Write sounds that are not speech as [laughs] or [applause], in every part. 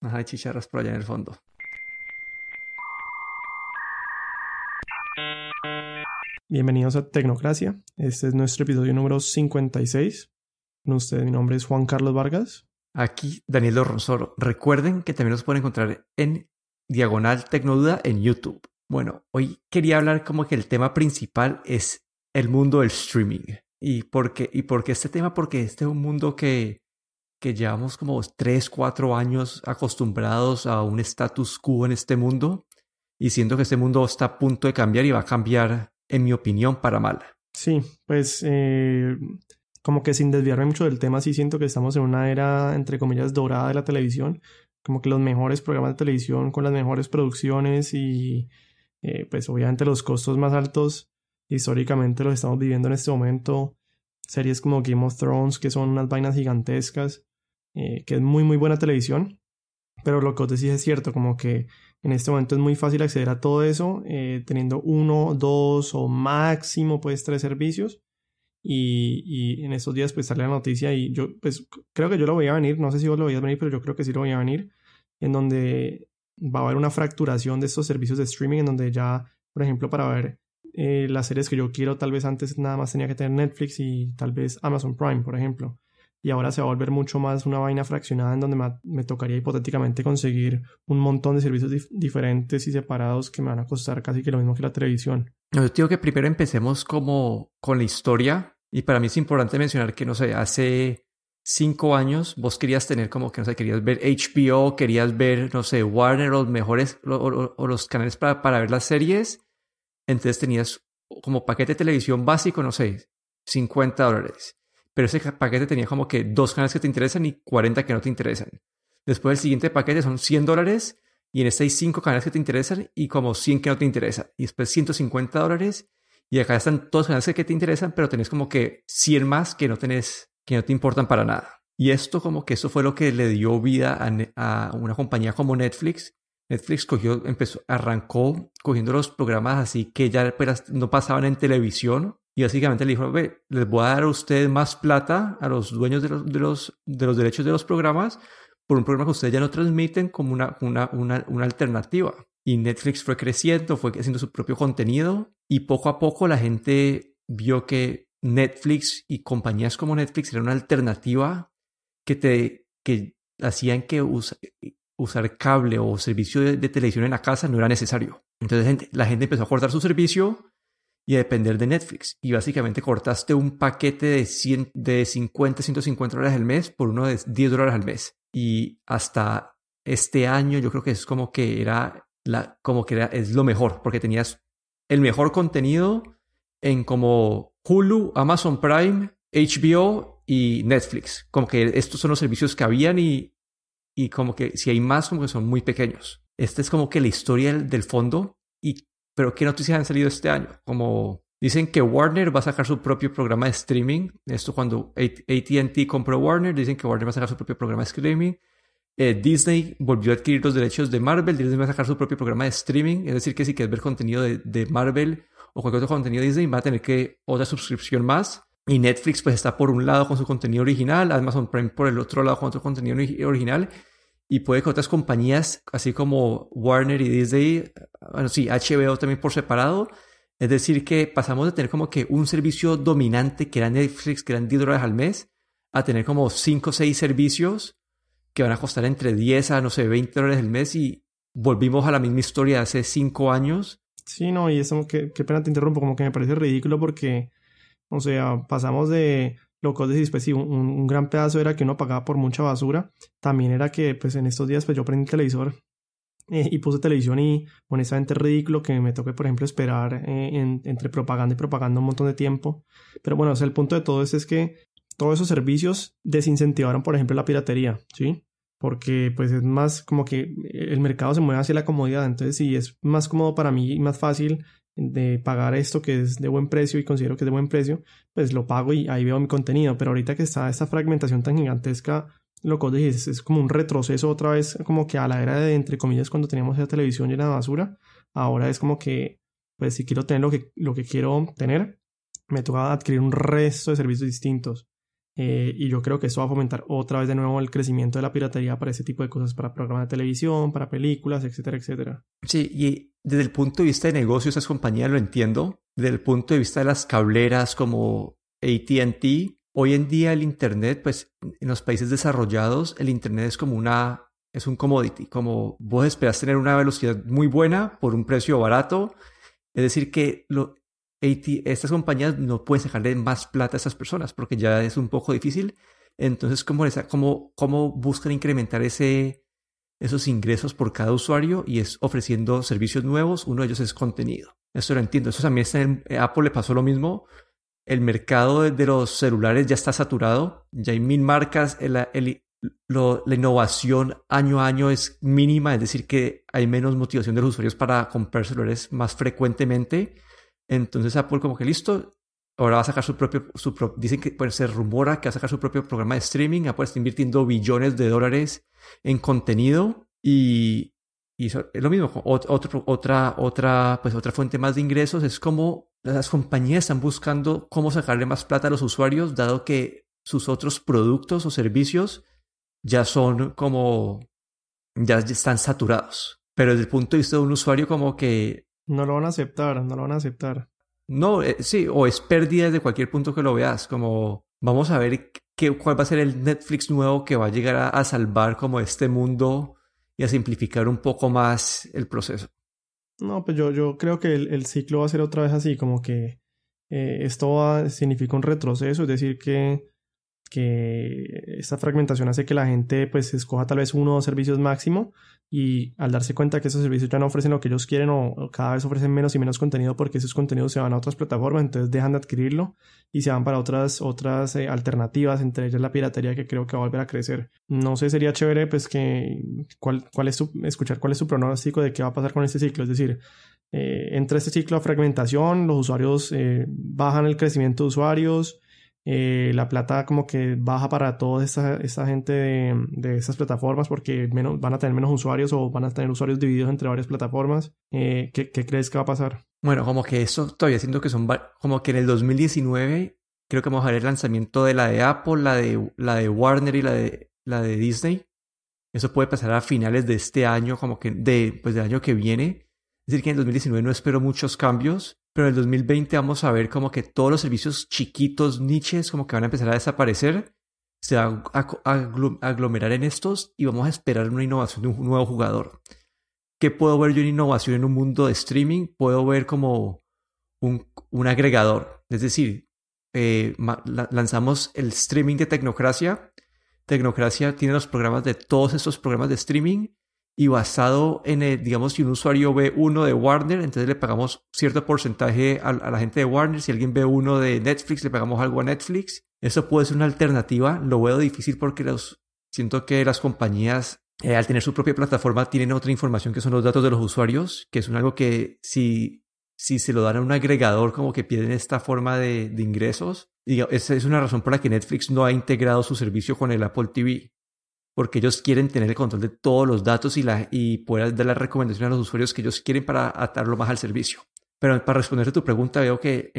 Ajá, hay chicharras por allá en el fondo. Bienvenidos a Tecnocracia. Este es nuestro episodio número 56. Con ustedes, mi nombre es Juan Carlos Vargas. Aquí Daniel Ronsoro. Recuerden que también nos pueden encontrar en Diagonal Tecnoduda en YouTube. Bueno, hoy quería hablar como que el tema principal es el mundo del streaming. ¿Y por qué, y por qué este tema? Porque este es un mundo que, que llevamos como 3, 4 años acostumbrados a un status quo en este mundo y siento que este mundo está a punto de cambiar y va a cambiar, en mi opinión, para mal. Sí, pues eh, como que sin desviarme mucho del tema, sí siento que estamos en una era, entre comillas, dorada de la televisión, como que los mejores programas de televisión con las mejores producciones y eh, pues obviamente los costos más altos históricamente los estamos viviendo en este momento. Series como Game of Thrones, que son unas vainas gigantescas, eh, que es muy muy buena televisión. Pero lo que os decís es cierto, como que en este momento es muy fácil acceder a todo eso, eh, teniendo uno, dos o máximo pues tres servicios. Y, en estos días pues sale la noticia y yo pues creo que yo lo voy a venir, no sé si vos lo a venir, pero yo creo que sí lo voy a venir, en donde va a haber una fracturación de estos servicios de streaming, en donde ya, por ejemplo, para ver eh, las series que yo quiero, tal vez antes nada más tenía que tener Netflix y tal vez Amazon Prime, por ejemplo y ahora se va a volver mucho más una vaina fraccionada en donde me, tocaría hipotéticamente conseguir un montón de servicios diferentes y separados que me van a costar casi que lo mismo que la televisión. Yo digo que primero empecemos como con la historia y para mí es importante mencionar que, no sé, hace cinco años vos querías tener como que, no sé, querías ver HBO, querías ver, no sé, Warner o los mejores o, los canales para, para ver las series, entonces tenías como paquete de televisión básico, no sé, 50 dólares pero ese paquete tenía como que dos canales que te interesan y 40 que no te interesan. Después el siguiente paquete son 100 dólares y en este hay 5 canales que te interesan y como 100 que no te interesan. Y después 150 dólares y acá están todos los canales que te interesan, pero tenés como que 100 más que no tenés, que no te importan para nada. Y esto como que eso fue lo que le dio vida a, una compañía como Netflix. Netflix cogió, empezó, arrancó cogiendo los programas así que ya no pasaban en televisión y básicamente le dijo, Ve, les voy a dar a ustedes más plata a los dueños de los, de los, de los derechos de los programas por un programa que ustedes ya no transmiten como una, una, una, una alternativa. Y Netflix fue creciendo, fue haciendo su propio contenido y poco a poco la gente vio que Netflix y compañías como Netflix eran una alternativa que te que hacían que usar cable o servicio de, de, televisión en la casa no era necesario. Entonces la gente empezó a cortar su servicio y a depender de Netflix. Y básicamente cortaste un paquete de, 100, de 50, 150 dólares al mes por uno de 10 dólares al mes. Y hasta este año yo creo que es como que era, la, como que era, es lo mejor, porque tenías el mejor contenido en como Hulu, Amazon Prime, HBO y Netflix. Como que estos son los servicios que habían y, y como que si hay más, como que son muy pequeños. Esta es como que la historia del fondo y pero ¿qué noticias han salido este año? Como dicen que Warner va a sacar su propio programa de streaming. Esto cuando ATT compró Warner, dicen que Warner va a sacar su propio programa de streaming. Eh, Disney volvió a adquirir los derechos de Marvel. Disney va a sacar su propio programa de streaming. Es decir, que si quieres ver contenido de, Marvel o cualquier otro contenido de Disney, va a tener que otra suscripción más. Y Netflix pues está por un lado con su contenido original, Amazon Prime por el otro lado con otro contenido original y puede que otras compañías, así como Warner y Disney, bueno, sí, HBO también por separado, es decir, que pasamos de tener como que un servicio dominante que era Netflix, que eran 10 dólares al mes, a tener como 5 o 6 servicios que van a costar entre 10 a, no sé, 20 dólares al mes y volvimos a la misma historia de hace 5 años. Sí, no, y eso, que, qué pena te interrumpo, como que me parece ridículo porque, o sea, pasamos de lo que decís, pues sí, un, gran pedazo era que uno pagaba por mucha basura. También era que, pues en estos días, pues yo prendí el televisor eh, y puse televisión y honestamente es ridículo que me toque, por ejemplo, esperar eh, entre propaganda y propaganda un montón de tiempo. Pero bueno, o el punto de todo es, es que todos esos servicios desincentivaron, por ejemplo, la piratería, ¿sí? Porque pues es más como que el mercado se mueve hacia la comodidad. Entonces, si es más cómodo para mí y más fácil de pagar esto que es de buen precio y considero que es de buen precio, pues lo pago y ahí veo mi contenido. Pero ahorita que está esta fragmentación tan gigantesca, lo que dices es como un retroceso otra vez, como que a la era de, entre comillas, cuando teníamos esa televisión llena de basura. Ahora es como que, pues si quiero tener lo que, lo que quiero tener, me toca adquirir un resto de servicios distintos. Eh, y yo creo que eso va a fomentar otra vez de nuevo el crecimiento de la piratería para ese tipo de cosas, para programas de televisión, para películas, etcétera, etcétera. Sí, y desde el punto de vista de negocio, esas compañías lo entiendo. Desde el punto de vista de las cableras como ATT, hoy en día el Internet, pues en los países desarrollados, el Internet es como una, es un commodity, como vos esperas tener una velocidad muy buena por un precio barato. Es decir, que lo, estas compañías no pueden sacarle más plata a esas personas porque ya es un poco difícil. Entonces, ¿cómo, buscan incrementar ese, esos ingresos por cada usuario? Y es ofreciendo servicios nuevos. Uno de ellos es contenido. Eso lo entiendo. Eso también está Apple le pasó lo mismo. El mercado de los celulares ya está saturado. Ya hay mil marcas. la innovación año a año es mínima. Es decir, que hay menos motivación de los usuarios para comprar celulares más frecuentemente entonces Apple como que listo, ahora va a sacar su propio, dicen que pues, se rumora que va a sacar su propio programa de streaming, Apple está invirtiendo billones de dólares en contenido y, y es lo mismo, otro, otra, otra, pues otra fuente más de ingresos es como las compañías están buscando cómo sacarle más plata a los usuarios, dado que sus otros productos o servicios ya son como, ya están saturados. Pero desde el punto de vista de un usuario como que no lo van a aceptar, no lo van a aceptar. No, eh, sí, o es pérdida desde cualquier punto que lo veas, como vamos a ver qué, cuál va a ser el Netflix nuevo que va a llegar a, salvar como este mundo y a simplificar un poco más el proceso. No, pues yo, yo creo que el, ciclo va a ser otra vez así, como que eh, esto va, significa un retroceso, es decir, que que esta fragmentación hace que la gente pues escoja tal vez uno o dos servicios máximo y al darse cuenta que esos servicios ya no ofrecen lo que ellos quieren o, cada vez ofrecen menos y menos contenido porque esos contenidos se van a otras plataformas entonces dejan de adquirirlo y se van para otras otras eh, alternativas entre ellas la piratería que creo que va a volver a crecer. No sé sería chévere pues que cuál, cuál es escuchar cuál es su pronóstico de qué va a pasar con este ciclo. Es decir eh, entre este ciclo de fragmentación los usuarios eh, bajan el crecimiento de usuarios eh, la plata como que baja para toda esa, gente de, esas plataformas porque van a tener menos usuarios o van a tener usuarios divididos entre varias plataformas. Eh, ¿qué, crees que va a pasar? Bueno, como que eso todavía siento que son como que en el 2019 creo que vamos a ver el lanzamiento de la de Apple, la de, la de Warner y la de, la de Disney. Eso puede pasar a finales de este año, como que de, pues del año que viene. Es decir, que en el 2019 no espero muchos cambios pero en el 2020 vamos a ver como que todos los servicios chiquitos, niches, como que van a empezar a desaparecer, se van a, aglomerar en estos y vamos a esperar una innovación de un nuevo jugador. ¿Qué puedo ver yo en innovación en un mundo de streaming? Puedo ver como un, agregador. Es decir, eh, lanzamos el streaming de Tecnocracia. Tecnocracia tiene los programas de todos estos programas de streaming y basado en, el, digamos, si un usuario ve uno de Warner, entonces le pagamos cierto porcentaje a, la gente de Warner. Si alguien ve uno de Netflix, le pagamos algo a Netflix. Eso puede ser una alternativa. Lo veo difícil porque los, siento que las compañías, eh, al tener su propia plataforma, tienen otra información que son los datos de los usuarios, que es algo que si, si se lo dan a un agregador, como que pierden esta forma de, de ingresos. Y esa es una razón por la que Netflix no ha integrado su servicio con el Apple TV porque ellos quieren tener el control de todos los datos y, la, y poder dar la recomendación a los usuarios que ellos quieren para atarlo más al servicio. Pero para responder a tu pregunta, veo que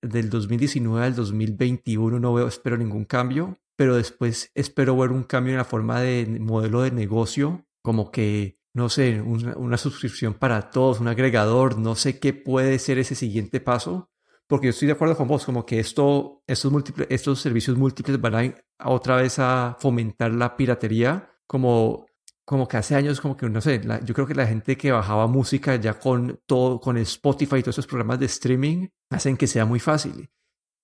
del 2019 al 2021 no veo, espero ningún cambio, pero después espero ver un cambio en la forma de modelo de negocio, como que, no sé, una suscripción para todos, un agregador, no sé qué puede ser ese siguiente paso, porque yo estoy de acuerdo con vos, como que esto, estos, múltiples, estos servicios múltiples van a, otra vez a fomentar la piratería, como, como que hace años, como que, no sé, yo creo que la gente que bajaba música ya con todo, con Spotify y todos esos programas de streaming, hacen que sea muy fácil.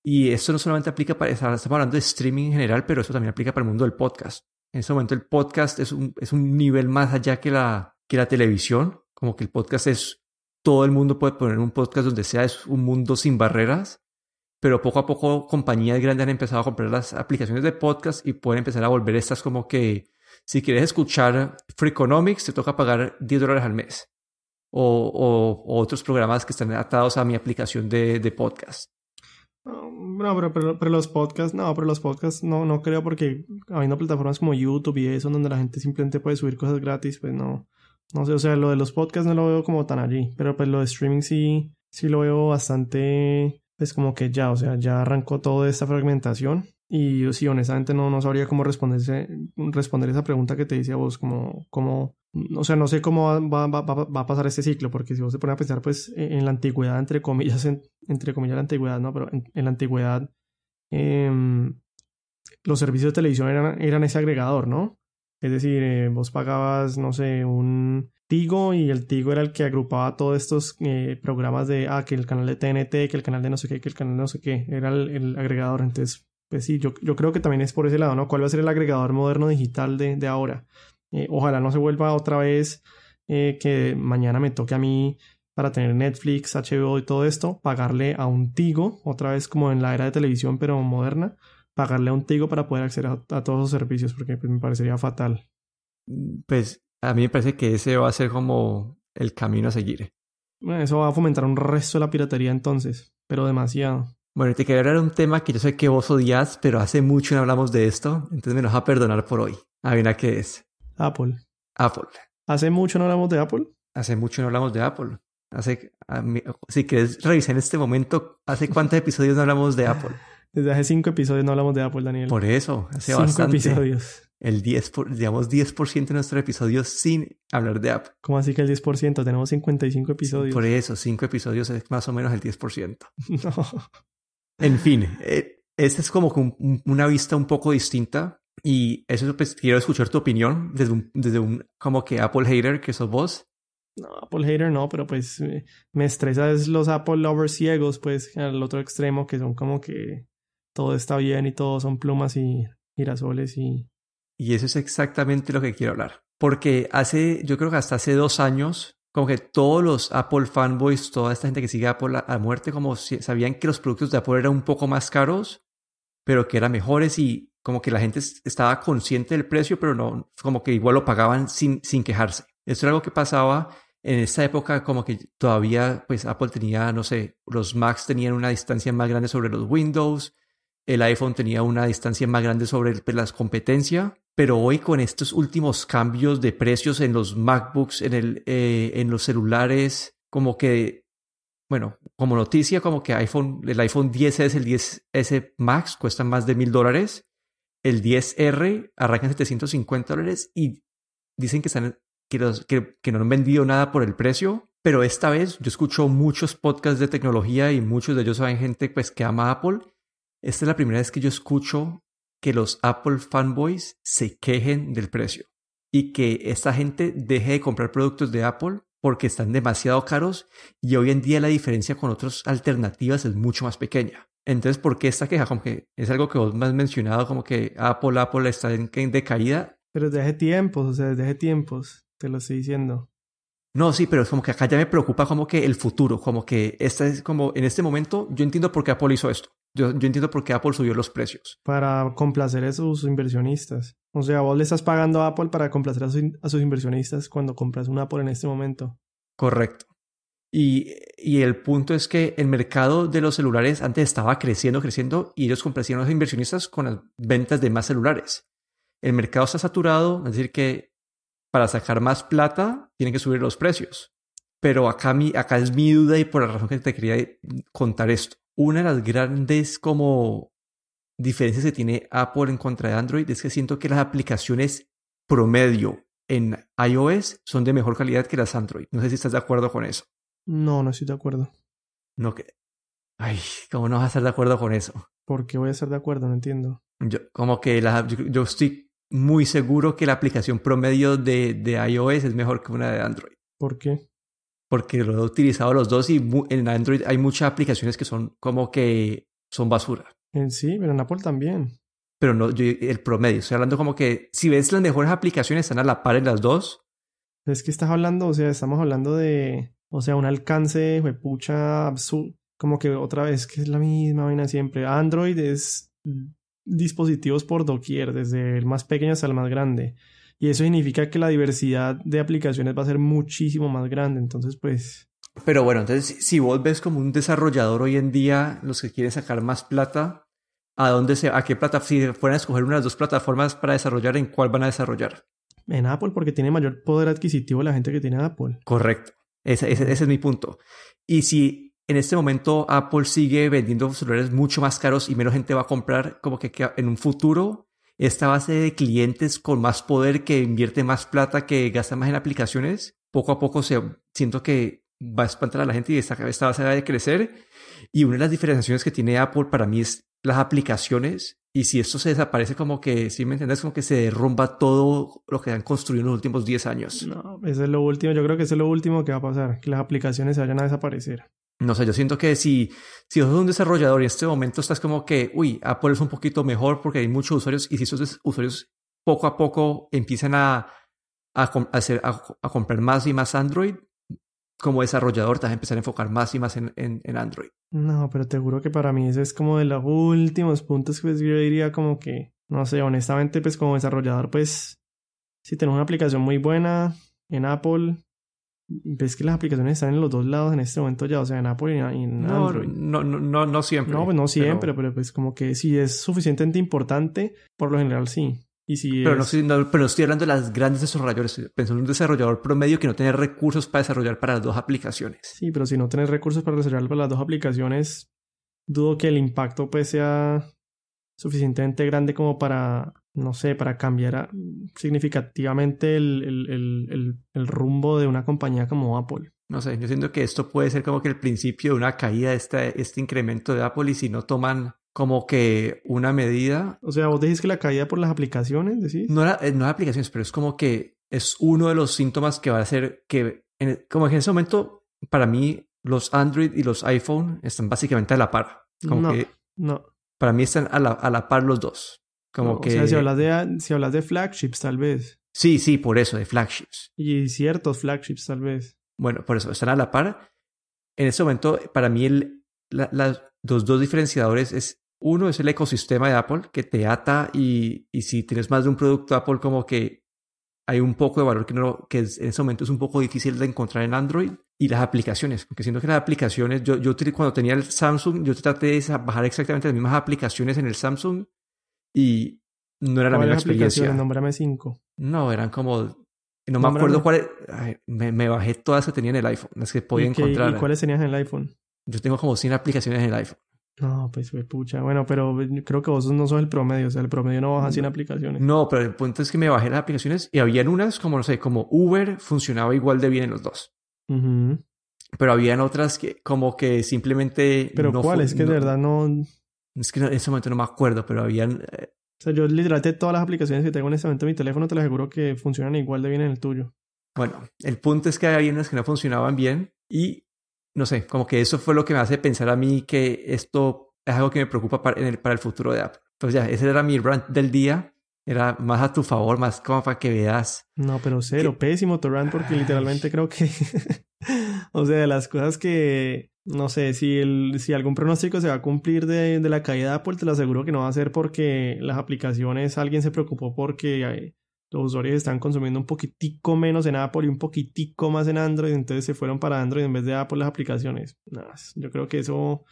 Y esto no solamente aplica para, estamos hablando de streaming en general, pero eso también aplica para el mundo del podcast. En este momento el podcast es un, es un nivel más allá que la, que la televisión, como que el podcast es todo el mundo puede poner un podcast donde sea, es un mundo sin barreras, pero poco a poco compañías grandes han empezado a comprar las aplicaciones de podcast y pueden empezar a volver estas como que si quieres escuchar Freakonomics te toca pagar 10 dólares al mes. O, otros programas que están atados a mi aplicación de, de podcast. No, pero, pero, los podcasts, no, pero los podcasts no, no creo porque habiendo plataformas como YouTube y eso donde la gente simplemente puede subir cosas gratis, pues no, no sé, o sea, lo de los podcasts no lo veo como tan allí, pero pues lo de streaming sí, sí lo veo bastante, pues como que ya, o sea, ya arrancó toda esta fragmentación Y sí, honestamente no, no sabría cómo responderse, responder esa pregunta que te dice a vos, como, como, o sea, no sé cómo va, va, va, va, a pasar este ciclo, porque si vos te pones a pensar, pues, en la antigüedad, entre comillas, entre comillas la antigüedad, ¿no? Pero en, la antigüedad, em, los servicios de televisión eran, eran ese agregador, ¿no? Es decir, eh, vos pagabas, no sé, un Tigo y el Tigo era el que agrupaba todos estos eh, programas de, ah, que el canal de TNT, que el canal de no sé qué, que el canal de no sé qué, era el, agregador. Entonces, pues sí, yo, creo que también es por ese lado, ¿no? ¿Cuál va a ser el agregador moderno digital de, de ahora? Eh, ojalá no se vuelva otra vez que mañana me toque a mí para tener Netflix, HBO y todo esto, pagarle a un Tigo, otra vez como en la era de televisión pero moderna, pagarle a un Tigo para poder acceder a, todos los servicios, porque pues, me parecería fatal. Pues a mí me parece que ese va a ser como el camino a seguir. Bueno, eso va a fomentar un resto de la piratería entonces, pero demasiado. Bueno, te quería hablar de un tema que yo sé que vos odias, pero hace mucho no hablamos de esto, entonces me lo vas a perdonar por hoy. Adivina qué es. Apple. Apple. ¿Hace mucho no hablamos de Apple? Hace mucho no hablamos de Apple. Hace, si quieres revisar en este momento, ¿hace cuántos episodios no hablamos de Apple? Desde hace cinco episodios no hablamos de Apple, Daniel. Por eso, hace cinco bastante. episodios. El 10, por, digamos 10% de nuestros episodios sin hablar de Apple. ¿Cómo así que el 10%? Tenemos 55 episodios. Por eso, cinco episodios es más o menos el 10%. [laughs] No. En fin, eh, esta es como una vista un poco distinta y eso pues quiero escuchar tu opinión desde un, desde un como que Apple hater que sos vos. No, Apple hater no, pero pues me estresa es los Apple lovers ciegos, pues al otro extremo que son como que todo está bien y todo son plumas y girasoles y... Y eso es exactamente lo que quiero hablar. Porque hace, yo creo que hasta hace dos años, como que todos los Apple fanboys, toda esta gente que sigue Apple a, muerte, como si, sabían que los productos de Apple eran un poco más caros, pero que eran mejores y como que la gente estaba consciente del precio, pero no, como que igual lo pagaban sin, sin quejarse. Eso era algo que pasaba en esta época, como que todavía, pues Apple tenía, no sé, los Macs tenían una distancia más grande sobre los Windows, el iPhone tenía una distancia más grande sobre pues, la competencia, pero hoy con estos últimos cambios de precios en los MacBooks, en, el, eh, en los celulares, como que, bueno, como noticia, como que iPhone, el iPhone 10S, el 10S Max cuestan más de mil dólares, el 10R arranca en 750 dólares y dicen que, están, que, que no han vendido nada por el precio, pero esta vez yo escucho muchos podcasts de tecnología y muchos de ellos saben gente pues que ama Apple. Esta es la primera vez que yo escucho que los Apple fanboys se quejen del precio y que esta gente deje de comprar productos de Apple porque están demasiado caros y hoy en día la diferencia con otras alternativas es mucho más pequeña. Entonces, ¿por qué esta queja? Como que es algo que vos me has mencionado, como que Apple, Apple está en, en decaída. Pero desde hace tiempos, o sea, desde hace tiempos, te lo estoy diciendo. No, sí, pero es como que acá ya me preocupa como que el futuro, como que esta es como en este momento yo entiendo por qué Apple hizo esto. Yo, entiendo por qué Apple subió los precios. Para complacer a sus inversionistas. O sea, vos le estás pagando a Apple para complacer a, a sus inversionistas cuando compras un Apple en este momento. Correcto. Y, y, el punto es que el mercado de los celulares antes estaba creciendo, creciendo, y ellos complacían a los inversionistas con las ventas de más celulares. El mercado está saturado, es decir, que para sacar más plata tienen que subir los precios. Pero acá, mi, acá es mi duda y por la razón que te quería contar esto una de las grandes como diferencias que tiene Apple en contra de Android es que siento que las aplicaciones promedio en iOS son de mejor calidad que las Android. No sé si estás de acuerdo con eso. No, no estoy de acuerdo. No que... Ay, ¿cómo no vas a estar de acuerdo con eso? ¿Por qué voy a estar de acuerdo? No entiendo. Yo, como que la, yo, estoy muy seguro que la aplicación promedio de, de iOS es mejor que una de Android. ¿Por qué? Porque lo he utilizado los dos y en Android hay muchas aplicaciones que son como que son basura. Sí, pero en Apple también. Pero no, yo, el promedio, estoy hablando como que si ves las mejores aplicaciones están a la par en las dos. Es que estás hablando, o sea, estamos hablando de, o sea, un alcance, pucha, absurdo. Como que otra vez, que es la misma vaina siempre. Android es dispositivos por doquier, desde el más pequeño hasta el más grande. Y eso significa que la diversidad de aplicaciones va a ser muchísimo más grande. Entonces, pues... Pero bueno, entonces si vos ves como un desarrollador hoy en día, los que quieren sacar más plata, ¿a dónde se, a qué plataforma, si fueran a escoger una de las dos plataformas para desarrollar, ¿en cuál van a desarrollar? En Apple, porque tiene mayor poder adquisitivo la gente que tiene Apple. Correcto. Ese, ese, ese es mi punto. Y si en este momento Apple sigue vendiendo celulares mucho más caros y menos gente va a comprar, como que en un futuro esta base de clientes con más poder, que invierte más plata, que gasta más en aplicaciones, poco a poco se, siento que va a espantar a la gente y esta, esta base va a crecer. Y una de las diferenciaciones que tiene Apple para mí es las aplicaciones. Y si esto se desaparece, como que, si me entiendes, como que se derrumba todo lo que han construido en los últimos 10 años. No, eso es lo último. Yo creo que eso es lo último que va a pasar, que las aplicaciones se vayan a desaparecer. No sé, yo siento que si, si sos un desarrollador y en este momento estás como que, uy, Apple es un poquito mejor porque hay muchos usuarios y si esos usuarios poco a poco empiezan a, a, comprar más y más Android, como desarrollador te vas a empezar a enfocar más y más en, en, Android. No, pero te juro que para mí ese es como de los últimos puntos que pues, yo diría como que, no sé, honestamente, pues como desarrollador, pues si tienes una aplicación muy buena en Apple, ves que las aplicaciones están en los dos lados en este momento ya, o sea, en Apple y en, Android. No, no, no, no siempre. No, pues no siempre, pero... pues como que si es suficientemente importante, por lo general sí. Y si pero, no, pero estoy hablando de las grandes desarrolladores. Pensando en un desarrollador promedio que no tiene recursos para desarrollar para las dos aplicaciones. Sí, pero si no tienes recursos para desarrollar para las dos aplicaciones, dudo que el impacto pues sea suficientemente grande como para no sé, para cambiar significativamente el, rumbo de una compañía como Apple. No sé, yo siento que esto puede ser como que el principio de una caída de este, este incremento de Apple y si no toman como que una medida. O sea, vos decís que la caída por las aplicaciones, decís. No, era, eh, no aplicaciones, pero es como que es uno de los síntomas que va a hacer que, como que en ese momento, para mí, los Android y los iPhone están básicamente a la par. Como no, que no. Para mí están a la, a la par los dos. Como que... O sea, si hablas, de, si hablas de flagships, tal vez. Sí, sí, por eso, de flagships. Y ciertos flagships, tal vez. Bueno, por eso, están a la par. En este momento, para mí, el, los dos diferenciadores es... Uno es el ecosistema de Apple que te ata y, y si tienes más de un producto Apple como que hay un poco de valor que, no, que en ese momento es un poco difícil de encontrar en Android y las aplicaciones, porque siento que las aplicaciones, yo, yo cuando tenía el Samsung, yo traté de bajar exactamente las mismas aplicaciones en el Samsung y no era la misma experiencia. Nómbrame cinco. No, eran como... No me acuerdo cuáles... Me, bajé todas que tenía en el iPhone, las que podía encontrar. ¿Y cuáles tenías en el iPhone? Yo tengo como 100 aplicaciones en el iPhone. No, pues pucha. Bueno, pero creo que vos no sos el promedio. O sea, el promedio no baja 100 aplicaciones. No, pero el punto es que me bajé las aplicaciones y habían unas como, no sé, como Uber funcionaba igual de bien en los dos. Pero habían otras que como que simplemente... ¿Pero cuáles? Que de verdad no... Es que en ese momento no me acuerdo, pero habían... Eh, o sea, yo literalmente todas las aplicaciones que tengo en este momento en mi teléfono te las aseguro que funcionan igual de bien en el tuyo. Bueno, el punto es que había unas que no funcionaban bien y no sé, como que eso fue lo que me hace pensar a mí que esto es algo que me preocupa para, el, para el futuro de Apple. Entonces ya, ese era mi rant del día. Era más a tu favor, más como para que veas. No, pero cero, pésimo tu rant porque literalmente creo que... [laughs] o sea, de las cosas que no sé, si, el, si algún pronóstico se va a cumplir de, de, la caída de Apple, te lo aseguro que no va a ser porque las aplicaciones, alguien se preocupó porque eh, los usuarios están consumiendo un poquitico menos en Apple y un poquitico más en Android, entonces se fueron para Android en vez de Apple las aplicaciones. yo creo que eso,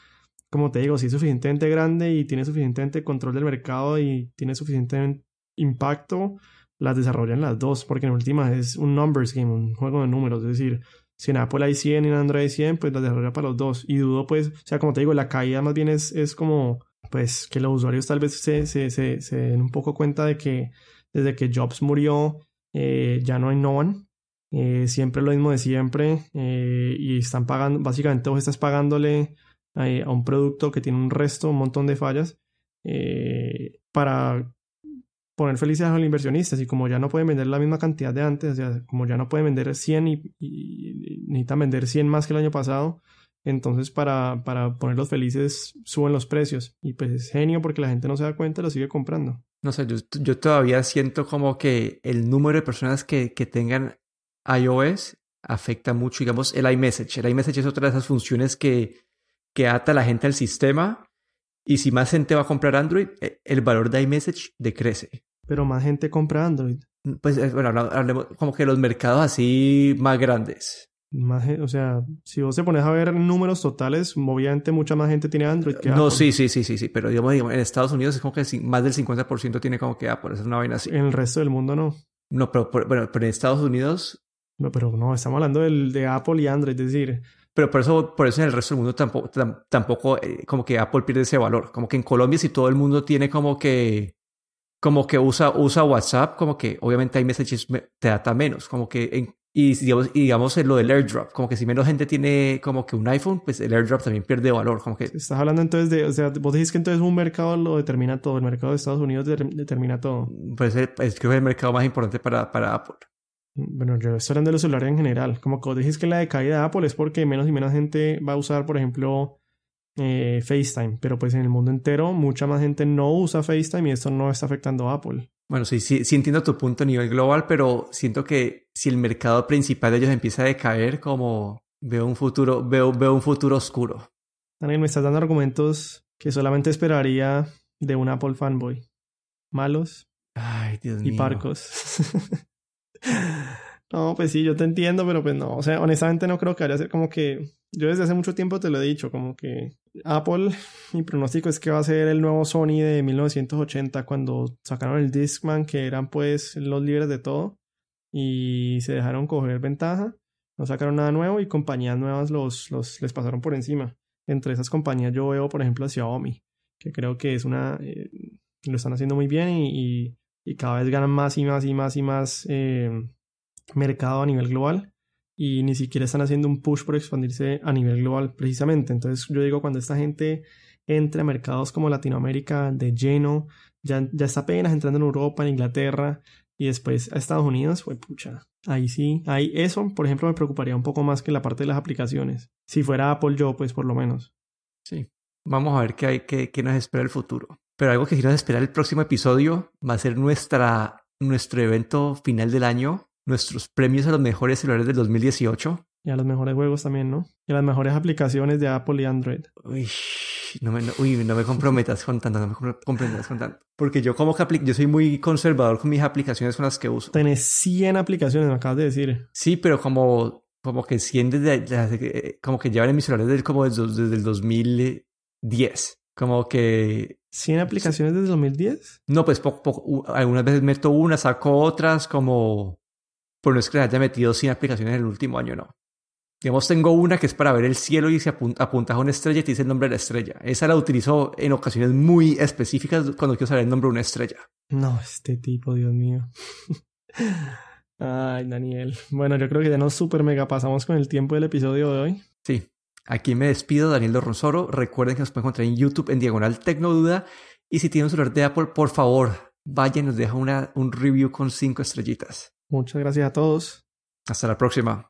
como te digo, si es suficientemente grande y tiene suficiente control del mercado y tiene suficiente impacto, las desarrollan las dos, porque en última es un numbers game, un juego de números, es decir, si en Apple hay 100 y en Android hay 100, pues la desarrolla para los dos. Y dudo, pues, o sea, como te digo, la caída más bien es, es como, pues, que los usuarios tal vez se, se, se, se den un poco cuenta de que desde que Jobs murió, eh, ya no innovan. Eh, siempre lo mismo de siempre. Eh, y están pagando, básicamente vos estás pagándole a un producto que tiene un resto, un montón de fallas, para poner felices a los inversionistas y como ya no pueden vender la misma cantidad de antes, o sea, como ya no pueden vender 100 y, necesitan vender 100 más que el año pasado, entonces para, para ponerlos felices suben los precios y pues es genio porque la gente no se da cuenta y lo sigue comprando. No sé, yo, yo todavía siento como que el número de personas que, que tengan iOS afecta mucho, digamos, el iMessage. El iMessage es otra de esas funciones que, que ata a la gente al sistema y si más gente va a comprar Android, e, el valor de iMessage decrece pero más gente compra Android. Mm, pues eh, bueno, hablemos como que los mercados así más grandes. Más, o sea, si vos te pones a ver números totales, obviamente mucha más gente tiene Android que No, sí, sí, sí, sí, sí, pero digamos, en Estados Unidos es como que más del 50% tiene como que Apple, es una vaina así. En el resto del mundo no. No, pero, bueno, pero en Estados Unidos... No, pero no, estamos hablando del, de Apple y Android, es decir... pero por eso, por eso en el resto del mundo tampoco, tampoco eh, como que Apple pierde ese valor. Como que en Colombia si todo el mundo tiene como que, como que usa, usa WhatsApp, como que obviamente hay messages te data menos. Como que en, y digamos, y digamos en lo del airdrop, como que si menos gente tiene como que un iPhone, pues el airdrop también pierde valor. Como que... Estás hablando entonces de, o sea, vos decís que entonces un mercado lo determina todo, el mercado de Estados Unidos determina todo. Pues es, creo que es el mercado más importante para, para Apple. Bueno, yo estoy hablando de los celulares en general. Como que vos decís que la decaída de Apple es porque menos y menos gente va a usar, por ejemplo, eh, FaceTime, pero pues en el mundo entero mucha más gente no usa FaceTime y esto no está afectando a Apple. Bueno, sí, sí, sí entiendo tu punto a nivel global, pero siento que si el mercado principal de ellos empieza a decaer, como veo un futuro, veo, veo un futuro oscuro. Daniel, me estás dando argumentos que solamente esperaría de un Apple fanboy. Malos Ay, Dios y parcos. [laughs] no, pues sí, yo te entiendo, pero pues no. O sea, honestamente no creo que vaya a ser como que. Yo desde hace mucho tiempo te lo he dicho, como que Apple, [laughs] mi pronóstico es que va a ser el nuevo Sony de 1980 cuando sacaron el Discman, que eran pues los líderes de todo, y se dejaron coger ventaja, no sacaron nada nuevo y compañías nuevas los, los les pasaron por encima. Entre esas compañías yo veo, por ejemplo, a Xiaomi, que creo que es una... Eh, lo están haciendo muy bien y, y, cada vez ganan más y más y más y más eh, mercado a nivel global y ni siquiera están haciendo un push por expandirse a nivel global precisamente. Entonces yo digo, cuando esta gente entre a mercados como Latinoamérica de lleno, ya, ya está apenas entrando en Europa, en Inglaterra y después a Estados Unidos, pues pucha, ahí sí, ahí eso, por ejemplo, me preocuparía un poco más que la parte de las aplicaciones. Si fuera Apple yo, pues por lo menos. Sí, vamos a ver qué, hay, qué, qué nos espera el futuro. Pero algo que quiero esperar el próximo episodio va a ser nuestra, nuestro evento final del año, nuestros premios a los mejores celulares del 2018. Y a los mejores juegos también, ¿no? Y a las mejores aplicaciones de Apple y Android. Uy, no me, uy, no me comprometas con tanto, no me comprometas con tanto. Porque yo como que yo soy muy conservador con mis aplicaciones con las que uso. Tenés 100 aplicaciones, me acabas de decir. Sí, pero como, como que 100 desde, como que llevan en mis celulares desde, como desde, desde el 2010. Como que... ¿100 aplicaciones desde 2010? No, pues poco, poco, algunas veces meto una, saco otras, como por no es que haya metido 100 aplicaciones en el último año, no. Digamos, tengo una que es para ver el cielo y se apunta, a una estrella y te dice el nombre de la estrella. Esa la utilizo en ocasiones muy específicas cuando quiero saber el nombre de una estrella. No, este tipo, Dios mío. [laughs] Ay, Daniel. Bueno, yo creo que ya nos super mega pasamos con el tiempo del episodio de hoy. Sí. Aquí me despido, Daniel Dorronsoro. Recuerden que nos pueden encontrar en YouTube en Diagonal Tecnoduda. Y si tienen un celular de Apple, por favor, vayan y nos deja una, un review con cinco estrellitas. Muchas gracias a todos. Hasta la próxima.